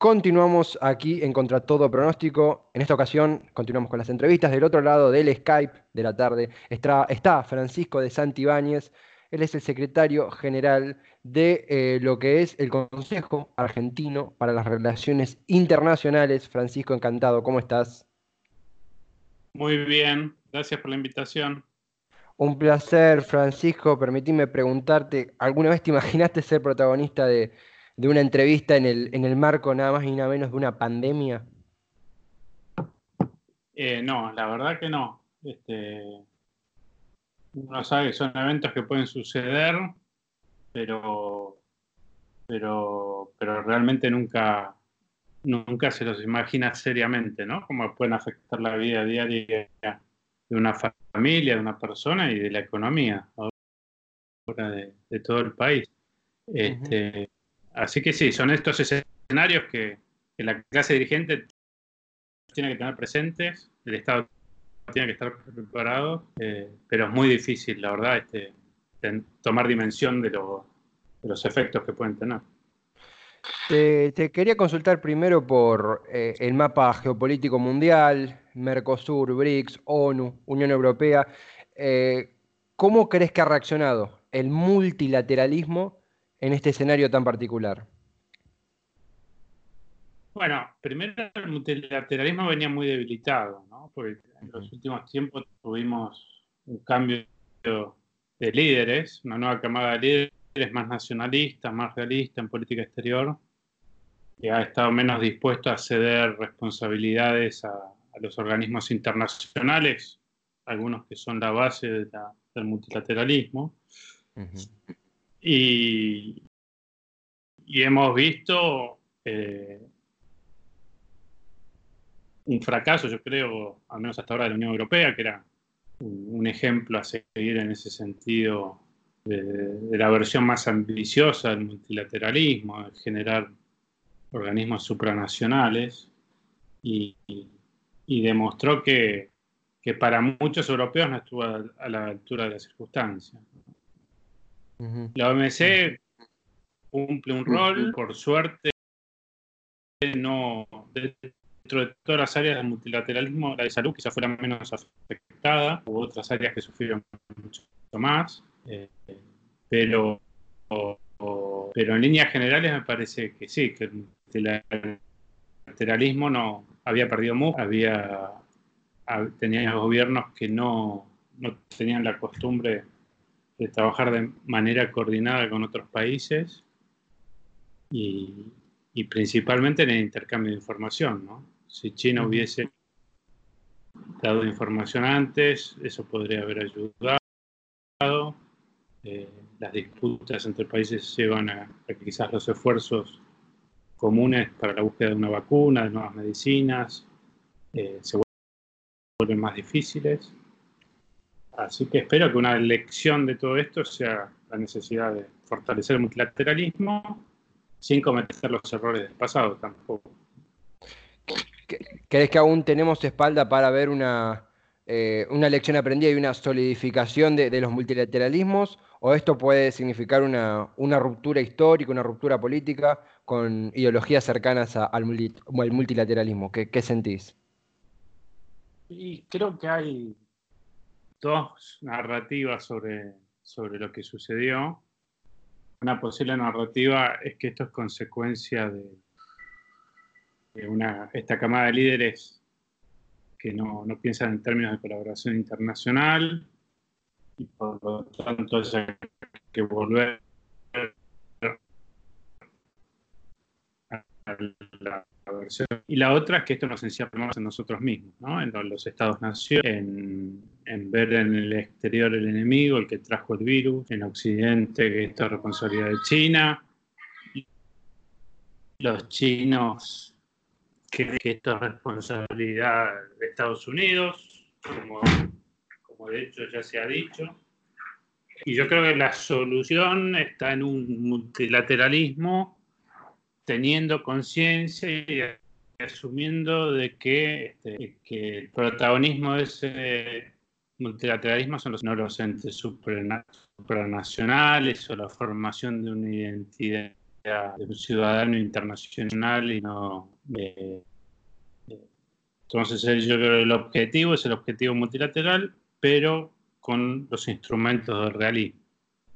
Continuamos aquí en Contra Todo Pronóstico. En esta ocasión continuamos con las entrevistas. Del otro lado del Skype de la tarde está, está Francisco de Santibáñez. Él es el secretario general de eh, lo que es el Consejo Argentino para las Relaciones Internacionales. Francisco, encantado. ¿Cómo estás? Muy bien, gracias por la invitación. Un placer, Francisco. Permitime preguntarte, ¿alguna vez te imaginaste ser protagonista de, de una entrevista en el, en el marco nada más y nada menos de una pandemia? Eh, no, la verdad que no. Este, uno sabe que son eventos que pueden suceder, pero, pero, pero realmente nunca, nunca se los imagina seriamente, ¿no? Cómo pueden afectar la vida diaria de una familia, de una persona y de la economía de, de todo el país. Este, Así que sí, son estos escenarios que, la clase dirigente tiene que tener presentes, el Estado tiene que estar preparado, eh, pero es muy difícil, la verdad, este, tomar dimensión de, los efectos que pueden tener. Te, quería consultar primero por eh, el mapa geopolítico mundial, Mercosur, BRICS, ONU, Unión Europea. Eh, ¿Cómo crees que ha reaccionado el multilateralismo en este escenario tan particular? Bueno, primero el multilateralismo venía muy debilitado, ¿no? porque en los últimos tiempos tuvimos un cambio de líderes, una nueva camada de líderes más nacionalistas, más realistas en política exterior, que ha estado menos dispuesto a ceder responsabilidades a, los organismos internacionales, algunos que son la base del multilateralismo. Y, hemos visto eh, un fracaso, yo creo, al menos hasta ahora de la Unión Europea, que era un, ejemplo a seguir en ese sentido de, la versión más ambiciosa del multilateralismo, de generar organismos supranacionales, y, demostró que, para muchos europeos no estuvo a la altura de las circunstancias. La OMC cumple un rol, por suerte, no dentro de todas las áreas del multilateralismo, la de salud quizá fuera menos afectada, hubo otras áreas que sufrieron mucho más, eh, pero, pero en líneas generales me parece que sí, que el multilateralismo no había perdido mucho, había, tenía gobiernos que no, no tenían la costumbre de trabajar de manera coordinada con otros países y, principalmente en el intercambio de información. ¿no? Si China hubiese dado información antes, eso podría haber ayudado. Eh, las disputas entre países llevan a, que quizás los esfuerzos comunes para la búsqueda de una vacuna, de nuevas medicinas, eh, se vuelven más difíciles. Así que espero que una lección de todo esto sea la necesidad de fortalecer el multilateralismo sin cometer los errores del pasado tampoco. ¿Crees que aún tenemos espalda para ver una, eh, una lección aprendida y una solidificación de, los multilateralismos? ¿O esto puede significar una, ruptura histórica, una ruptura política con ideologías cercanas al, multilateralismo? ¿Qué, ¿Qué sentís? Y creo que hay dos narrativas sobre, sobre lo que sucedió. Una posible narrativa es que esto es consecuencia de, una, esta camada de líderes que no, no, piensan en términos de colaboración internacional y por lo tanto hay que volver a la y la otra es que esto nos encierra en nosotros mismos, en los estados-nación, en, ver en el exterior el enemigo, el que trajo el virus, en Occidente que esto es responsabilidad de China, los chinos creen que esto es responsabilidad de Estados Unidos, como, como de hecho ya se ha dicho. Y yo creo que la solución está en un multilateralismo teniendo conciencia y asumiendo de que, este, que, el protagonismo de ese multilateralismo son los, no entes supranacionales o la formación de una identidad de un ciudadano internacional y no entonces yo creo que el objetivo es el objetivo multilateral, pero con los instrumentos del realismo.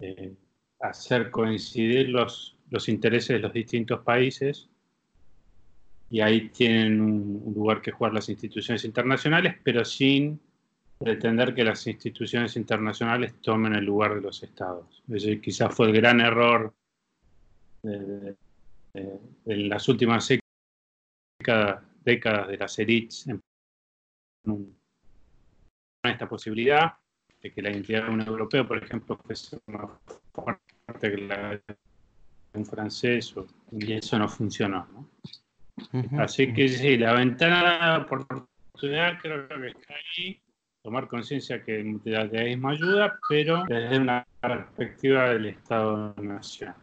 Eh, hacer coincidir los, los intereses de los distintos países y ahí tienen un, lugar que jugar las instituciones internacionales, pero sin pretender que las instituciones internacionales tomen el lugar de los estados. Es quizás fue el gran error de, las últimas décadas, de las élites en esta posibilidad de que la identidad de un europeo, por ejemplo, fuese más fuerte que la de un francés, y eso no funcionó. Así que sí, la ventana por oportunidad creo que está ahí, tomar conciencia que el multilateralismo ayuda, pero desde una perspectiva del Estado-Nación.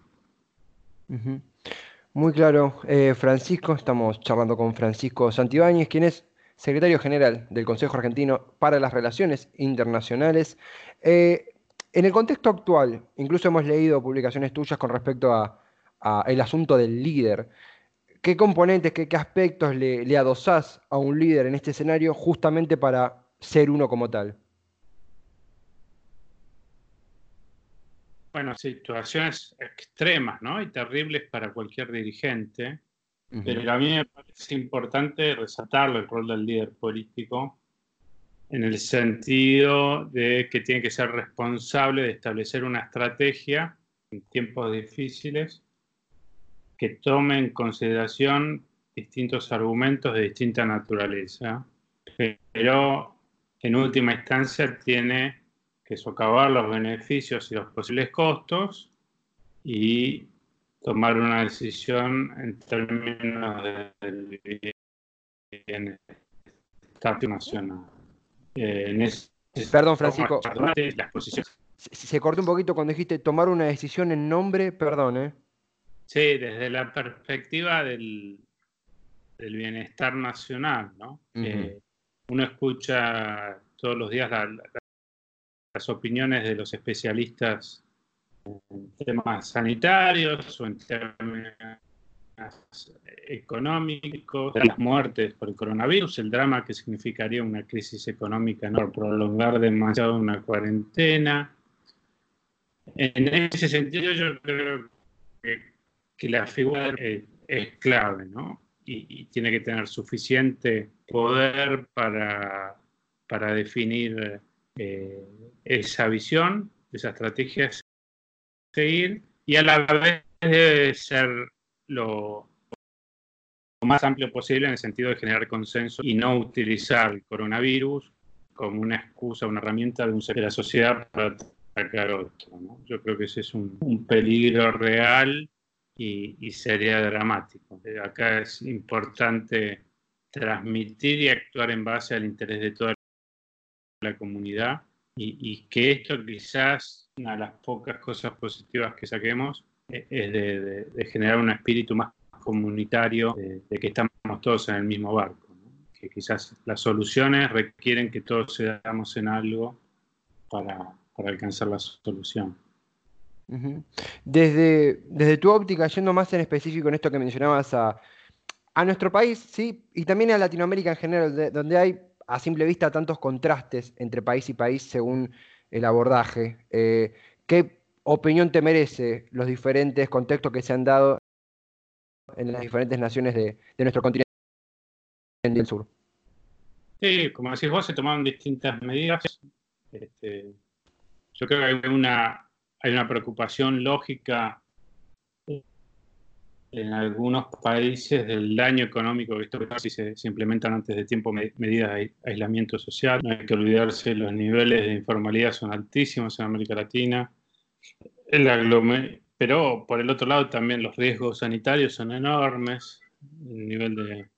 Muy claro, eh, Francisco, estamos charlando con Francisco Santibáñez, quien es secretario general del Consejo Argentino para las Relaciones Internacionales. Eh, en el contexto actual, incluso hemos leído publicaciones tuyas con respecto a, el asunto del líder. ¿Qué componentes, qué, aspectos le, le, adosás a un líder en este escenario justamente para ser uno como tal? Bueno, situaciones extremas ¿no? y terribles para cualquier dirigente pero a mí me parece importante resaltar el rol del líder político en el sentido de que tiene que ser responsable de establecer una estrategia en tiempos difíciles que tome en consideración distintos argumentos de distinta naturaleza, pero en última instancia tiene que socavar los beneficios y los posibles costos y tomar una decisión en términos del bienestar nacional. Eh, perdón, Francisco. Se, se, cortó un poquito cuando dijiste tomar una decisión en nombre, perdón, ¿eh? Sí, desde la perspectiva del, del bienestar nacional, ¿no? uno escucha todos los días las opiniones de los especialistas en temas sanitarios o en temas económicos, las muertes por el coronavirus, el drama que significaría una crisis económica no prolongar demasiado una cuarentena. En ese sentido yo creo que, la figura es, clave, ¿no? Y, tiene que tener suficiente poder para, para definir eh, esa visión, esa estrategia seguir y a la vez debe ser lo, más amplio posible en el sentido de generar consenso y no utilizar el coronavirus como una excusa, una herramienta de, un, de la sociedad para atacar otro. Yo creo que ese es un, peligro real y, sería dramático. Acá es importante transmitir y actuar en base al interés de toda la comunidad y, que esto quizás, una de las pocas cosas positivas que saquemos, es de, generar un espíritu más comunitario, de, que estamos todos en el mismo barco. Que quizás las soluciones requieren que todos seamos en algo para, alcanzar la solución. desde, desde tu óptica, yendo más en específico en esto que mencionabas a, a nuestro país, sí, y también a Latinoamérica en general, donde hay a simple vista tantos contrastes entre país y país según el abordaje. Eh, ¿Qué opinión te merece los diferentes contextos que se han dado en las diferentes naciones de, nuestro continente del sur? Sí, como decís vos, se tomaron distintas medidas. Este, yo creo que hay una, preocupación lógica en algunos países del daño económico que esto si se, implementan antes de tiempo medidas de aislamiento social. No hay que olvidarse, los niveles de informalidad son altísimos en América Latina. Pero por el otro lado también los riesgos sanitarios son enormes, el nivel de,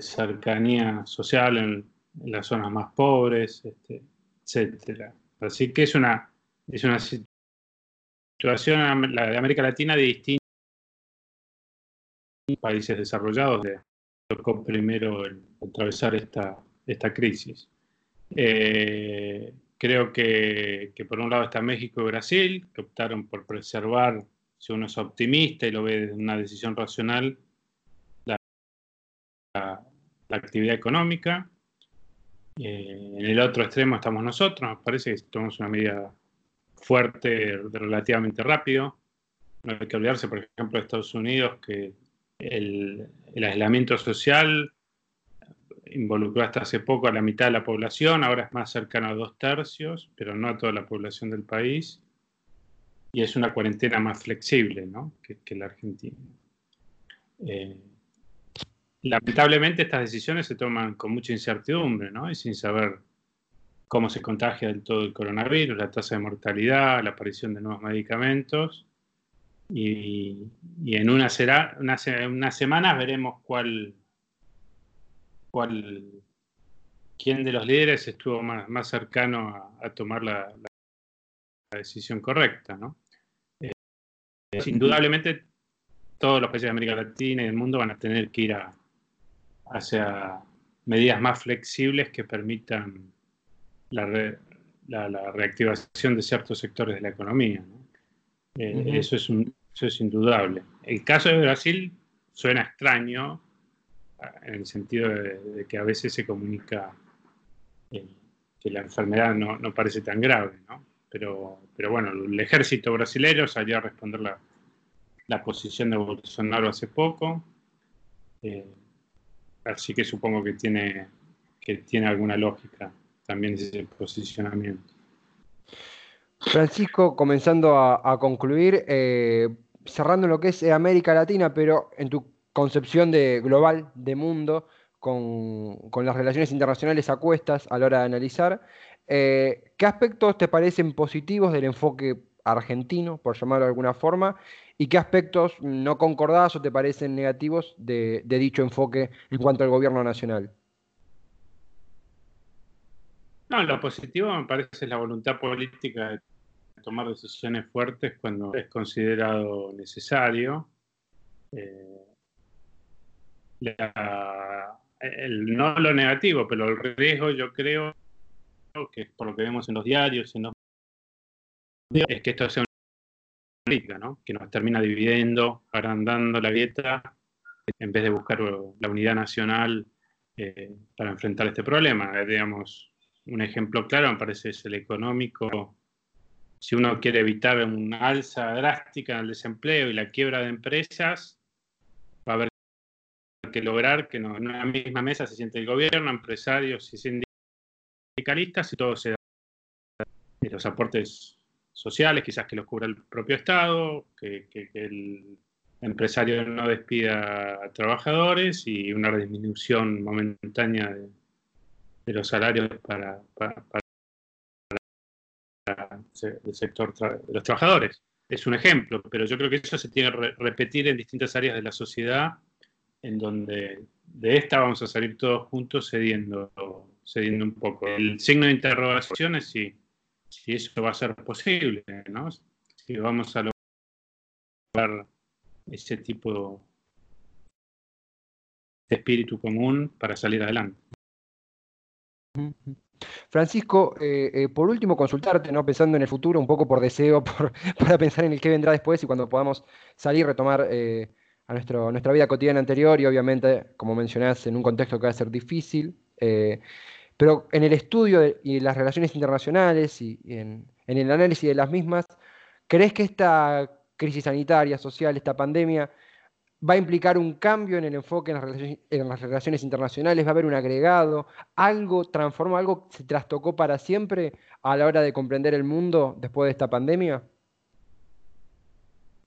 cercanía social en, las zonas más pobres, este, etc. Así que es una, es una situación la de América Latina de países desarrollados de tocó primero atravesar esta, esta crisis. Eh, creo que, por un lado está México y Brasil, que optaron por preservar si uno es optimista y lo ve desde una decisión racional, la, actividad económica. Eh, en el otro extremo estamos nosotros, nos parece que tomamos una medida fuerte relativamente rápido. No hay que olvidarse, por ejemplo, de Estados Unidos, que el, el aislamiento social involucró hasta hace poco a la mitad de la población, ahora es más cercano a dos tercios, pero no a toda la población del país y es una cuarentena más flexible ¿no? que, la Argentina. Eh, lamentablemente estas decisiones se toman con mucha incertidumbre ¿no? y sin saber cómo se contagia del todo el coronavirus, la tasa de mortalidad, la aparición de nuevos medicamentos. Y, en unas semanas veremos cuál, cuál, quién de los líderes estuvo más, más cercano a, tomar la, la decisión correcta, ¿no? Eh, indudablemente todos los países de América Latina y del mundo van a tener que ir hacia medidas más flexibles que permitan la, reactivación de ciertos sectores de la economía. Eh, eso, es eso es indudable. El caso de Brasil suena extraño en el sentido de, que a veces se comunica que la enfermedad no, no, parece tan grave, ¿no? pero, pero bueno, el ejército brasileño salió a responder la, la posición de Bolsonaro hace poco. Eh, así que supongo que tiene, que tiene alguna lógica también ese posicionamiento. Francisco, comenzando a, concluir, eh, cerrando lo que es América Latina, pero en tu concepción de global, de mundo, con, las relaciones internacionales a cuestas a la hora de analizar, eh, ¿Qué aspectos te parecen positivos del enfoque argentino, por llamarlo de alguna forma, y qué aspectos no concordados o te parecen negativos de, dicho enfoque en cuanto al gobierno nacional? No, lo positivo me parece la voluntad política de tomar decisiones fuertes cuando es considerado necesario. Eh, no lo negativo, pero el riesgo yo creo que por lo que vemos en los diarios, es que esto sea una política, ¿no? que nos termina dividiendo, agrandando la dieta, en vez de buscar la unidad nacional eh, para enfrentar este problema. Eh, digamos, un ejemplo claro me parece es el económico. Si uno quiere evitar una alza drástica en el desempleo y la quiebra de empresas, lograr que en una misma mesa se siente el gobierno, empresarios y sindicatos y todo se da los aportes sociales, quizás que los cubra el propio Estado, que, el empresario no despida a trabajadores y una disminución momentánea de, los salarios para, el sector de los trabajadores. Es un ejemplo, pero yo creo que eso se tiene que repetir en distintas áreas de la sociedad, en donde de esta vamos a salir todos juntos cediendo cediendo un poco. El signo de interrogación es si, si eso va a ser posible, ¿no? Si vamos a lograr ese tipo de espíritu común para salir adelante. Francisco, eh, eh, por último, consultarte, ¿no? pensando en el futuro, un poco por deseo, para pensar en el que vendrá después y cuando podamos salir, retomar eh, a, nuestra vida cotidiana anterior y obviamente, como mencionás, en un contexto que va a ser difícil. Pero en el estudio y las relaciones internacionales y, en, el análisis de las mismas, ¿crees que esta crisis sanitaria, social, esta pandemia, va a implicar un cambio en el enfoque en las, relaciones, internacionales, va a haber un agregado, algo transformó, algo se trastocó para siempre a la hora de comprender el mundo después de esta pandemia?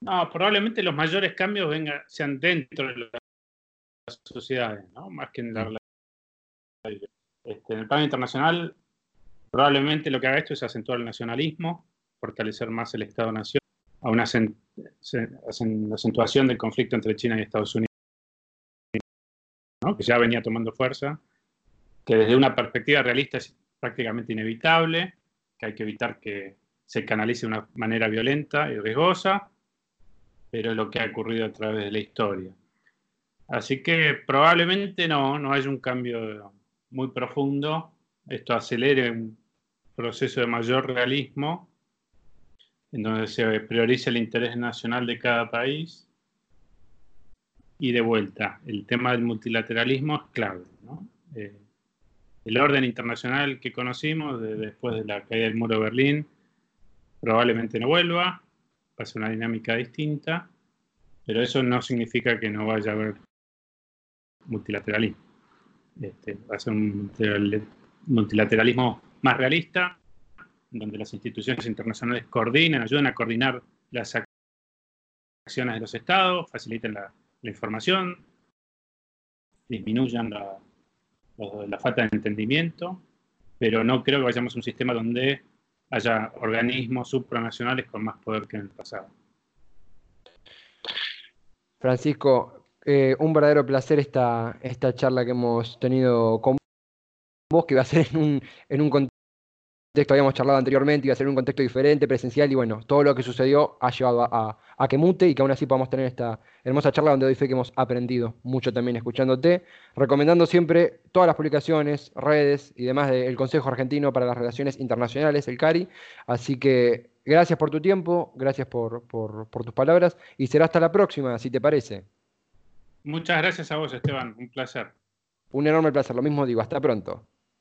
No, probablemente los mayores cambios vengan, sean dentro de las sociedades, ¿no? más que en la relación. Este, en el plano internacional, probablemente lo que haga esto es acentuar el nacionalismo, fortalecer más el Estado-Nación, a una acentuación del conflicto entre China y Estados Unidos, que ya venía tomando fuerza, que desde una perspectiva realista es prácticamente inevitable, que hay que evitar que se canalice de una manera violenta y riesgosa, pero lo que ha ocurrido a través de la historia. Así que probablemente no, no haya un cambio muy profundo, esto acelere un proceso de mayor realismo, en donde se prioriza el interés nacional de cada país. Y de vuelta, el tema del multilateralismo es clave. Eh, el orden internacional que conocimos después de la caída del muro de Berlín probablemente no vuelva, ser una dinámica distinta, pero eso no significa que no vaya a haber multilateralismo. Va a ser un multilateralismo más realista, donde las instituciones internacionales coordinan, ayudan a coordinar las acciones de los estados, faciliten la, información, disminuyan la, la, falta de entendimiento, pero no creo que vayamos a un sistema donde haya organismos supranacionales con más poder que en el pasado. Francisco, eh, un verdadero placer esta, esta charla que hemos tenido con vos, que va a ser en un, en un contexto, habíamos charlado anteriormente, iba a ser un contexto diferente, presencial, y bueno, todo lo que sucedió ha llevado a, que mute y que aún así podamos tener esta hermosa charla donde doy fe que hemos aprendido mucho también escuchándote, recomendando siempre todas las publicaciones, redes y demás del Consejo Argentino para las Relaciones Internacionales, el CARI, así que gracias por tu tiempo, gracias por, por tus palabras, y será hasta la próxima, si te parece. Muchas gracias a vos, Esteban, un placer. Un enorme placer, lo mismo digo, hasta pronto.